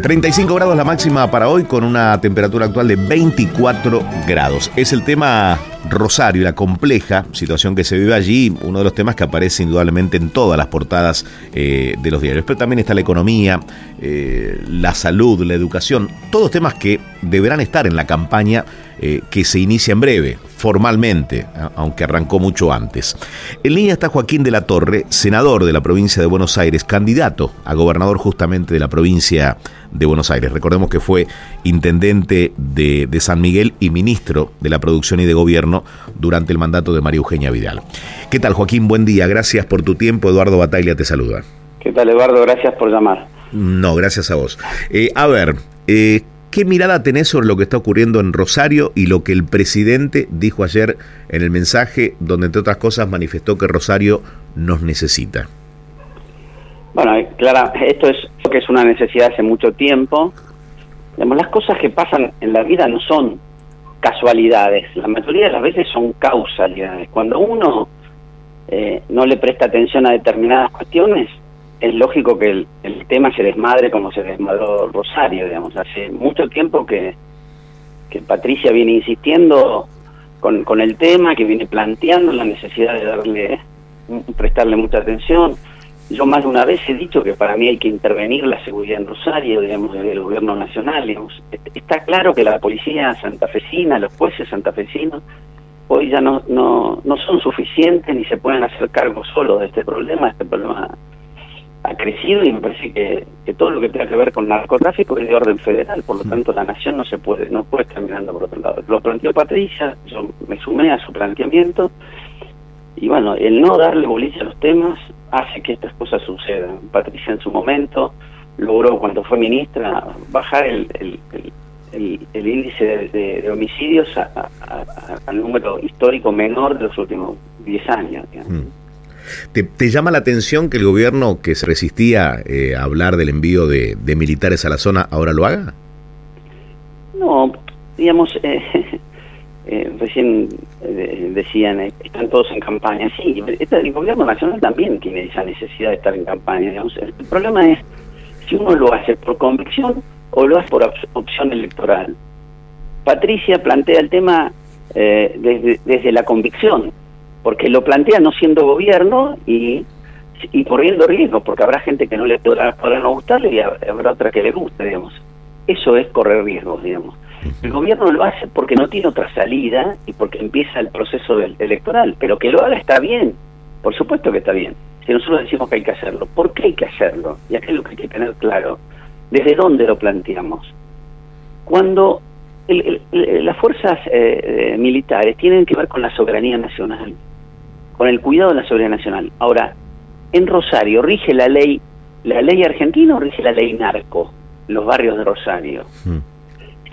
35 grados la máxima para hoy con una temperatura actual de 24 grados. Es el tema Rosario, la compleja situación que se vive allí, uno de los temas que aparece indudablemente en todas las portadas eh, de los diarios. Pero también está la economía, eh, la salud, la educación, todos temas que deberán estar en la campaña eh, que se inicia en breve, formalmente, aunque arrancó mucho antes. En línea está Joaquín de la Torre, senador de la provincia de Buenos Aires, candidato a gobernador justamente de la provincia de Buenos Aires. Recordemos que fue intendente de, San Miguel y ministro de la Producción y de Gobierno durante el mandato de María Eugenia Vidal. ¿Qué tal, Joaquín? Buen día. Gracias por tu tiempo. Eduardo Bataglia te saluda. ¿Qué tal, Eduardo? Gracias por llamar. No, gracias a vos. Eh, a ver, eh, ¿Qué mirada tenés sobre lo que está ocurriendo en Rosario y lo que el presidente dijo ayer en el mensaje, donde entre otras cosas manifestó que Rosario nos necesita? Bueno, eh, Clara, esto es que es una necesidad hace mucho tiempo. las cosas que pasan en la vida no son casualidades, la mayoría de las veces son causalidades. Cuando uno eh, no le presta atención a determinadas cuestiones, es lógico que el, tema se desmadre como se desmadró Rosario, digamos. Hace mucho tiempo que, Patricia viene insistiendo con, con el tema, que viene planteando la necesidad de darle, prestarle mucha atención. Yo más de una vez he dicho que para mí hay que intervenir la seguridad en Rosario, digamos, del gobierno nacional. Digamos. Está claro que la policía santafesina, los jueces santafesinos, hoy ya no, no, no son suficientes ni se pueden hacer cargo solos de este problema. Este problema ha crecido y me parece que, todo lo que tenga que ver con narcotráfico es de orden federal, por lo tanto la nación no se puede, no puede estar mirando por otro lado. Lo planteó Patricia, yo me sumé a su planteamiento y bueno, el no darle bolilla a los temas hace que estas cosas sucedan. Patricia en su momento logró cuando fue ministra bajar el, el, el, índice de, homicidios al número histórico menor de los últimos 10 años. Mm. ¿Te, llama la atención que el gobierno que se resistía eh, a hablar del envío de, militares a la zona ahora lo haga? No, digamos, eh, eh, recién decían, están todos en campaña. Sí, el gobierno nacional también tiene esa necesidad de estar en campaña. Digamos. El problema es si uno lo hace por convicción o lo hace por opción electoral. Patricia plantea el tema desde, desde la convicción porque lo plantea no siendo gobierno y, y corriendo riesgos, porque habrá gente que no le podrá, no gustarle y habrá otra que le guste, digamos. Eso es correr riesgos, digamos. El gobierno lo hace porque no tiene otra salida y porque empieza el proceso electoral, pero que lo haga está bien, por supuesto que está bien. Si nosotros decimos que hay que hacerlo, ¿por qué hay que hacerlo? Y aquí es lo que hay que tener claro. ¿Desde dónde lo planteamos? Cuando las fuerzas eh, eh, militares tienen que ver con la soberanía nacional, con el cuidado de la soberanía nacional. Ahora, en Rosario rige la ley, la ley argentina o rige la ley narco, los barrios de Rosario. Hmm.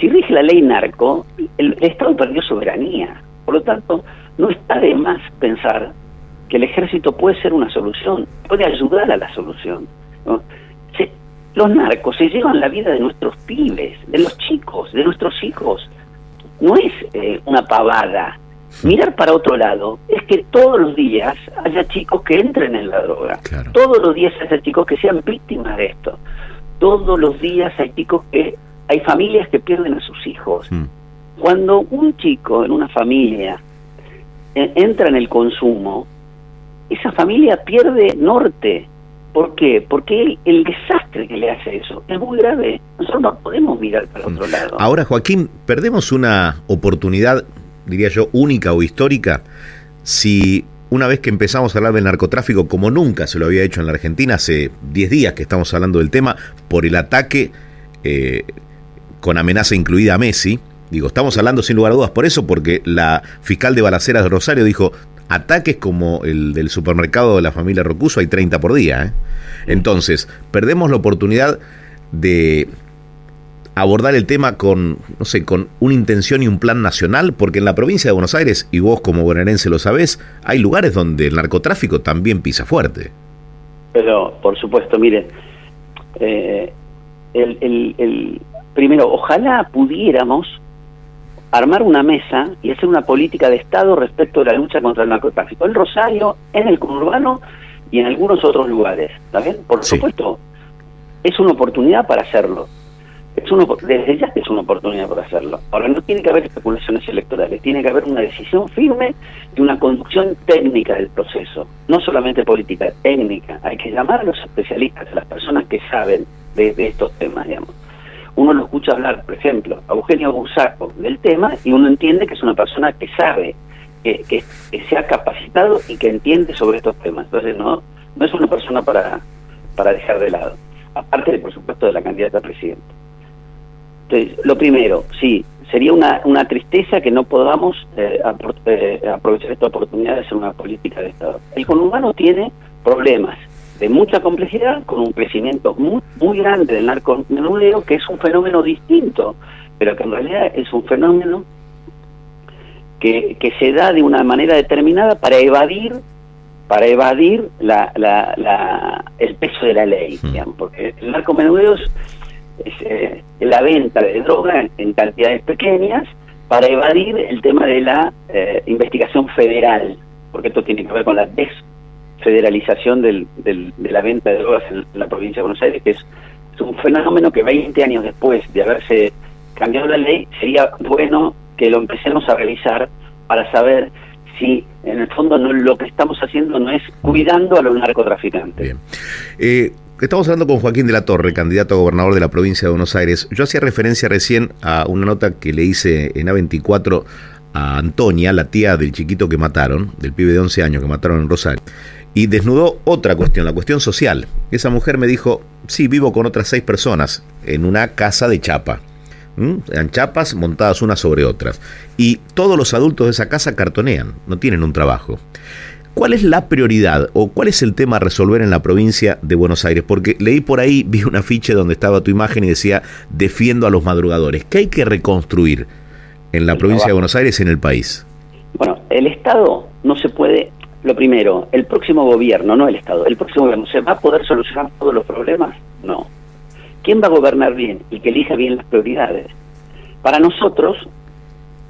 Si rige la ley narco, el, Estado perdió soberanía. Por lo tanto, no está de más pensar que el ejército puede ser una solución, puede ayudar a la solución. los narcos se llevan la vida de nuestros pibes, de los chicos, de nuestros hijos. No es eh, una pavada, Mirar para otro lado es que todos los días haya chicos que entren en la droga. Todos los días haya chicos que sean víctimas de esto. Todos los días hay chicos que hay familias que pierden a sus hijos. Mm. Cuando un chico en una familia eh, entra en el consumo, esa familia pierde norte. ¿Por qué? Porque el, el, desastre que le hace eso es muy grave. Nosotros no podemos mirar para otro lado. Ahora, Joaquín, perdemos una oportunidad diría yo, única o histórica, si una vez que empezamos a hablar del narcotráfico como nunca se lo había hecho en la Argentina, hace 10 días que estamos hablando del tema, por el ataque eh, con amenaza incluida a Messi, digo, estamos hablando sin lugar a dudas por eso, porque la fiscal de Balaceras de Rosario dijo, ataques como el del supermercado de la familia Rocuso hay 30 por día. ¿eh? Entonces, perdemos la oportunidad de abordar el tema con, no sé, con una intención y un plan nacional, porque en la provincia de Buenos Aires, y vos como bonaerense lo sabés, hay lugares donde el narcotráfico también pisa fuerte. Pero, por supuesto, mire, eh, el, el, primero, ojalá pudiéramos armar una mesa y hacer una política de Estado respecto de la lucha contra el narcotráfico. En Rosario, en el conurbano y en algunos otros lugares. ¿Está bien? Por supuesto, es una oportunidad para hacerlo es uno, desde ya es una oportunidad para hacerlo. Ahora, no tiene que haber especulaciones electorales, tiene que haber una decisión firme y una conducción técnica del proceso, no solamente política, técnica. Hay que llamar a los especialistas, a las personas que saben de, estos temas, digamos. Uno lo escucha hablar, por ejemplo, a Eugenio Busaco del tema y uno entiende que es una persona que sabe, que, que, se ha capacitado y que entiende sobre estos temas. Entonces, no, no es una persona para, para dejar de lado, aparte, por supuesto, de la candidata a presidente. Entonces, lo primero, sí, sería una, una tristeza que no podamos eh, eh, aprovechar esta oportunidad de hacer una política de Estado. El conurbano tiene problemas de mucha complejidad, con un crecimiento muy, muy grande del narcomenudeo, que es un fenómeno distinto, pero que en realidad es un fenómeno que, que se da de una manera determinada para evadir para evadir la, la, la, el peso de la ley, hmm. digamos, porque el narcomenudeo es, eh, la venta de droga en, cantidades pequeñas para evadir el tema de la eh, investigación federal, porque esto tiene que ver con la desfederalización del, de la venta de drogas en, la provincia de Buenos Aires, que es, un fenómeno que 20 años después de haberse cambiado la ley, sería bueno que lo empecemos a revisar para saber si en el fondo no, lo que estamos haciendo no es cuidando a los narcotraficantes. Bien. Eh, Estamos hablando con Joaquín de la Torre, candidato a gobernador de la provincia de Buenos Aires. Yo hacía referencia recién a una nota que le hice en A24 a Antonia, la tía del chiquito que mataron, del pibe de 11 años que mataron en Rosario, y desnudó otra cuestión, la cuestión social. Esa mujer me dijo, sí, vivo con otras seis personas en una casa de chapa. Eran chapas montadas unas sobre otras. Y todos los adultos de esa casa cartonean, no tienen un trabajo. ¿Cuál es la prioridad o cuál es el tema a resolver en la provincia de Buenos Aires? Porque leí por ahí, vi un afiche donde estaba tu imagen y decía, defiendo a los madrugadores. ¿Qué hay que reconstruir en la provincia de Buenos Aires y en el país? Bueno, el Estado no se puede, lo primero, el próximo gobierno, no el Estado, el próximo gobierno, ¿se va a poder solucionar todos los problemas? No. ¿Quién va a gobernar bien y que elija bien las prioridades? Para nosotros,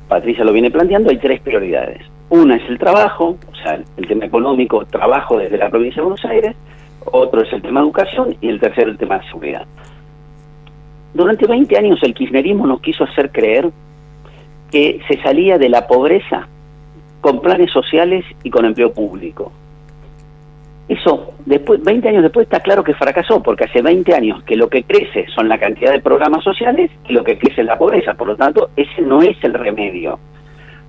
Patricia lo viene planteando, hay tres prioridades. Una es el trabajo, el tema económico, trabajo desde la provincia de Buenos Aires, otro es el tema educación y el tercero el tema de seguridad. Durante 20 años el kirchnerismo nos quiso hacer creer que se salía de la pobreza con planes sociales y con empleo público. Eso, después, 20 años después está claro que fracasó, porque hace 20 años que lo que crece son la cantidad de programas sociales y lo que crece es la pobreza. Por lo tanto, ese no es el remedio.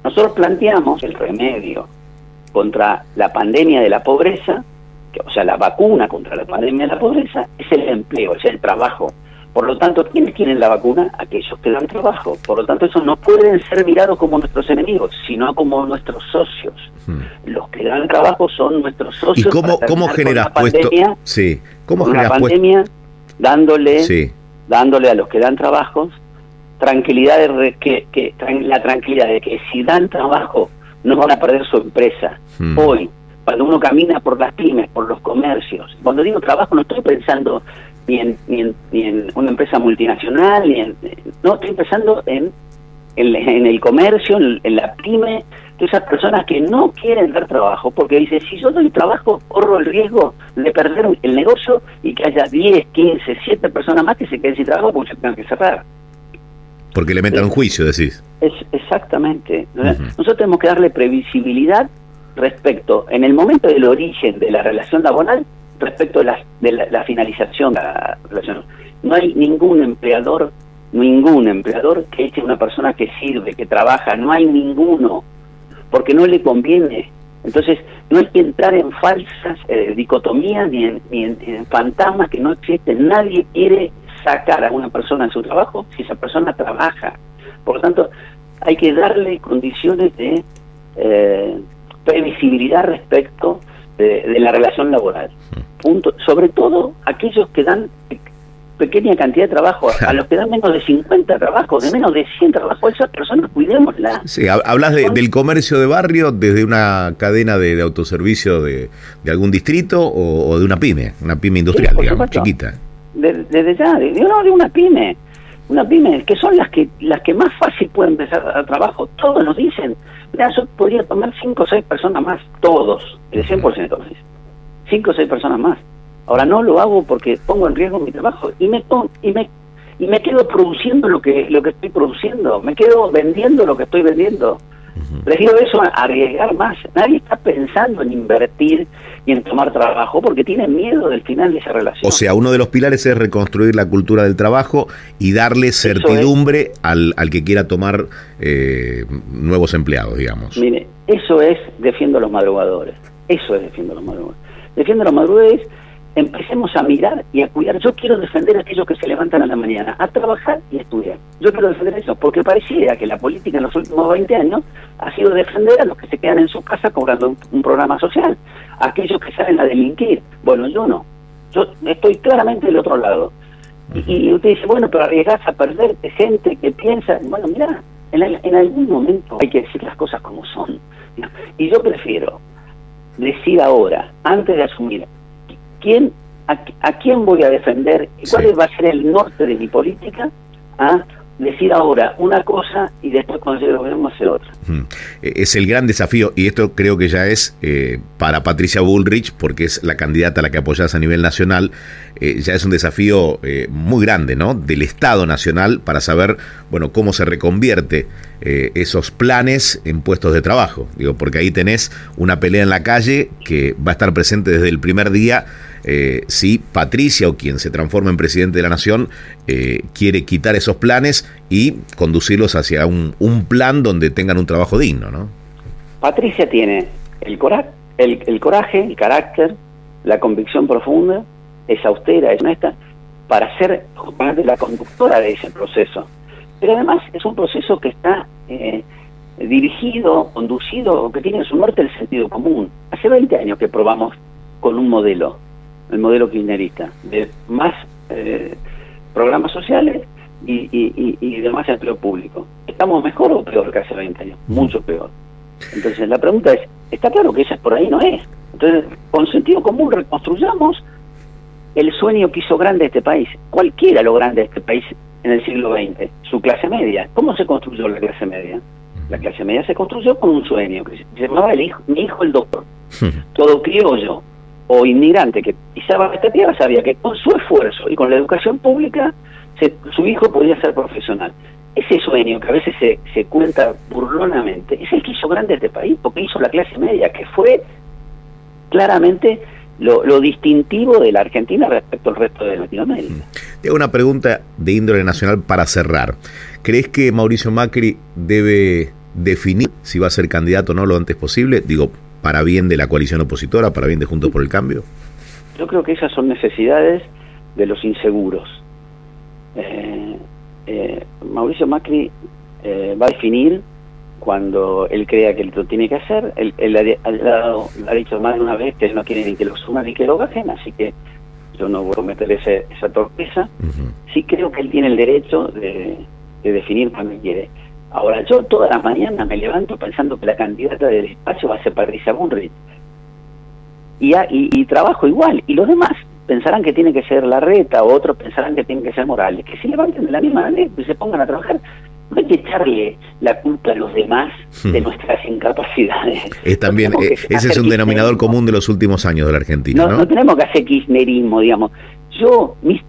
Nosotros planteamos el remedio contra la pandemia de la pobreza, o sea, la vacuna contra la pandemia de la pobreza, es el empleo, es el trabajo. Por lo tanto, ¿quiénes tienen la vacuna? Aquellos que dan trabajo. Por lo tanto, esos no pueden ser mirados como nuestros enemigos, sino como nuestros socios. Hmm. Los que dan trabajo son nuestros socios. ¿Y cómo, cómo generas puesto? Sí, ¿cómo generas pandemia, dándole, dándole a los que dan trabajos tranquilidad de que, que, la tranquilidad de que si dan trabajo no van a perder su empresa. Hmm. Hoy, cuando uno camina por las pymes, por los comercios, cuando digo trabajo no estoy pensando ni en, ni en, una empresa multinacional, ni en, no estoy pensando en, en, el comercio, en, la pyme, de esas personas que no quieren dar trabajo, porque dice, si yo doy trabajo, corro el riesgo de perder el negocio y que haya 10, 15, 7 personas más que se queden sin trabajo porque se tengan que cerrar. Porque le metan un juicio, decís. Es, exactamente. Nosotros tenemos que darle previsibilidad respecto, en el momento del origen de la relación laboral, respecto de la, de la, finalización de la relación. No hay ningún empleador, ningún empleador que eche a una persona que sirve, que trabaja, no hay ninguno, porque no le conviene. Entonces, no hay que entrar en falsas eh, dicotomías ni en, ni en fantasmas que no existen. Nadie quiere sacar a una persona en su trabajo si esa persona trabaja. Por lo tanto, hay que darle condiciones de eh, previsibilidad respecto de, la relación laboral. Punto. Sobre todo aquellos que dan pequeña cantidad de trabajo, a los que dan menos de 50 trabajos, de menos de 100 trabajos, esas personas cuidémoslas. Sí, hablas del comercio de barrio desde una cadena de, autoservicio de, algún distrito o, de una pyme, una pyme industrial, digamos, chiquita desde ya, de, no, de una pyme, una pyme, que son las que las que más fácil pueden empezar a trabajo. Todos nos dicen, mira, yo podría tomar cinco o seis personas más, todos, el 100%, cinco o seis personas más. Ahora no lo hago porque pongo en riesgo mi trabajo y me y me y me quedo produciendo lo que lo que estoy produciendo, me quedo vendiendo lo que estoy vendiendo. Prefiero eso a arriesgar más. Nadie está pensando en invertir y en tomar trabajo porque tiene miedo del final de esa relación. O sea, uno de los pilares es reconstruir la cultura del trabajo y darle certidumbre al, al, que quiera tomar eh, nuevos empleados, digamos. Mire, eso es defiendo a los madrugadores. Eso es defiendo a los madrugadores. Defiendo a los madrugadores empecemos a mirar y a cuidar. Yo quiero defender a aquellos que se levantan a la mañana a trabajar y estudiar. Yo quiero defender eso, porque pareciera que la política en los últimos 20 años ha sido defender a los que se quedan en su casa cobrando un, programa social, a aquellos que salen a delinquir. Bueno, yo no. Yo estoy claramente del otro lado. Y, usted dice, bueno, pero arriesgas a perderte gente que piensa, bueno, mira, en, en algún momento hay que decir las cosas como son. Y yo prefiero decir ahora, antes de asumir quién, a, quién voy a defender, cuál va a ser el norte de mi política, a decir ahora una cosa y después cuando llegue el gobierno hacer otra. E, es el gran desafío y esto creo que ya es eh, para Patricia Bullrich, porque es la candidata a la que apoyas a nivel nacional, eh, ya es un desafío eh, muy grande, ¿no? Del Estado Nacional para saber, bueno, cómo se reconvierte esos planes en puestos de trabajo. Digo, porque ahí tenés una pelea en la calle que va a estar presente desde el primer día eh, si Patricia o quien se transforma en presidente de la nación eh, quiere quitar esos planes y conducirlos hacia un, plan donde tengan un trabajo digno, ¿no? Patricia tiene el, coraje, el carácter, la convicción profunda, es austera, es honesta, para ser la conductora de ese proceso. Pero además es un proceso que está eh, dirigido, conducido, que tiene en su norte el sentido común. Hace 20 años que probamos con un modelo el modelo kirchnerista, de más eh, programas sociales y, y, y, de más empleo público. ¿Estamos mejor o peor que hace 20 años? Mucho peor. Entonces la pregunta es, está claro que esa por ahí no es. Entonces, con sentido común reconstruyamos el sueño que hizo grande este país. Cualquiera lo grande de este país en el siglo XX, su clase media. ¿Cómo se construyó la clase media? La clase media se construyó con un sueño que se llamaba el hijo, mi hijo el doctor. Todo criollo, o inmigrante que pisaba esta tierra sabía que con su esfuerzo y con la educación pública su hijo podía ser profesional. Ese sueño que a veces se, se cuenta burlonamente es el que hizo grande este país, porque hizo la clase media, que fue claramente lo, lo, distintivo de la Argentina respecto al resto de Latinoamérica. Mm. Te hago una pregunta de índole nacional para cerrar. ¿Crees que Mauricio Macri debe definir si va a ser candidato o no lo antes posible? Digo, para bien de la coalición opositora, para bien de Juntos por el Cambio? Yo creo que esas son necesidades de los inseguros. Eh, eh, Mauricio Macri eh, va a definir cuando él crea que lo tiene que hacer. Él, ha, dicho más de una vez que él no quiere ni que lo suman ni que lo bajen, así que yo no voy a cometer esa torpeza. Sí creo que él tiene el derecho de, de definir cuando quiere. Ahora, yo todas las mañanas me levanto pensando que la candidata del espacio va a ser Patricia Bullrich. Y, y, trabajo igual. Y los demás pensarán que tiene que ser Larreta o otros pensarán que tiene que ser Morales. Que se levanten de la misma manera y se pongan a trabajar. No hay que echarle la culpa a los demás de hmm. nuestras incapacidades. Es también, eh, ese es un denominador común de los últimos años de la Argentina. No, no, tenemos que hacer kirchnerismo, digamos. Yo, mis,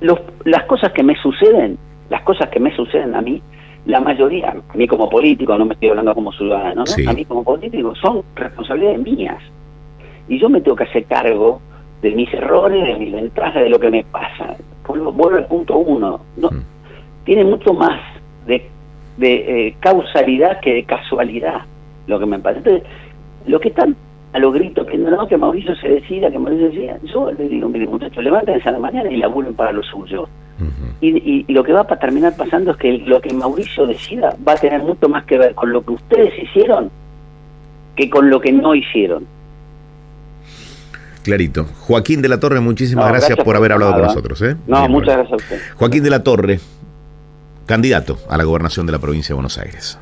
los, las cosas que me suceden, las cosas que me suceden a mí, la mayoría, a mí como político, no me estoy hablando como ciudadano, a mí como político, son responsabilidades mías. Y yo me tengo que hacer cargo de mis errores, de mis ventajas, de lo que me pasa. Vuelvo al punto uno. No, mm. Tiene mucho más de, de eh, causalidad que de casualidad lo que me pasa. Entonces, lo que están a los gritos, que no, que Mauricio se decida, que Mauricio decida, yo les digo, mire muchachos, levántense a la mañana y laburen para lo suyo y, lo que va a terminar pasando es que lo que Mauricio decida va a tener mucho más que ver con lo que ustedes hicieron que con lo que no hicieron. Clarito. Joaquín de la Torre, muchísimas gracias, por haber hablado con nosotros. ¿eh? No, muchas gracias a usted. Joaquín de la Torre, candidato a la gobernación de la provincia de Buenos Aires.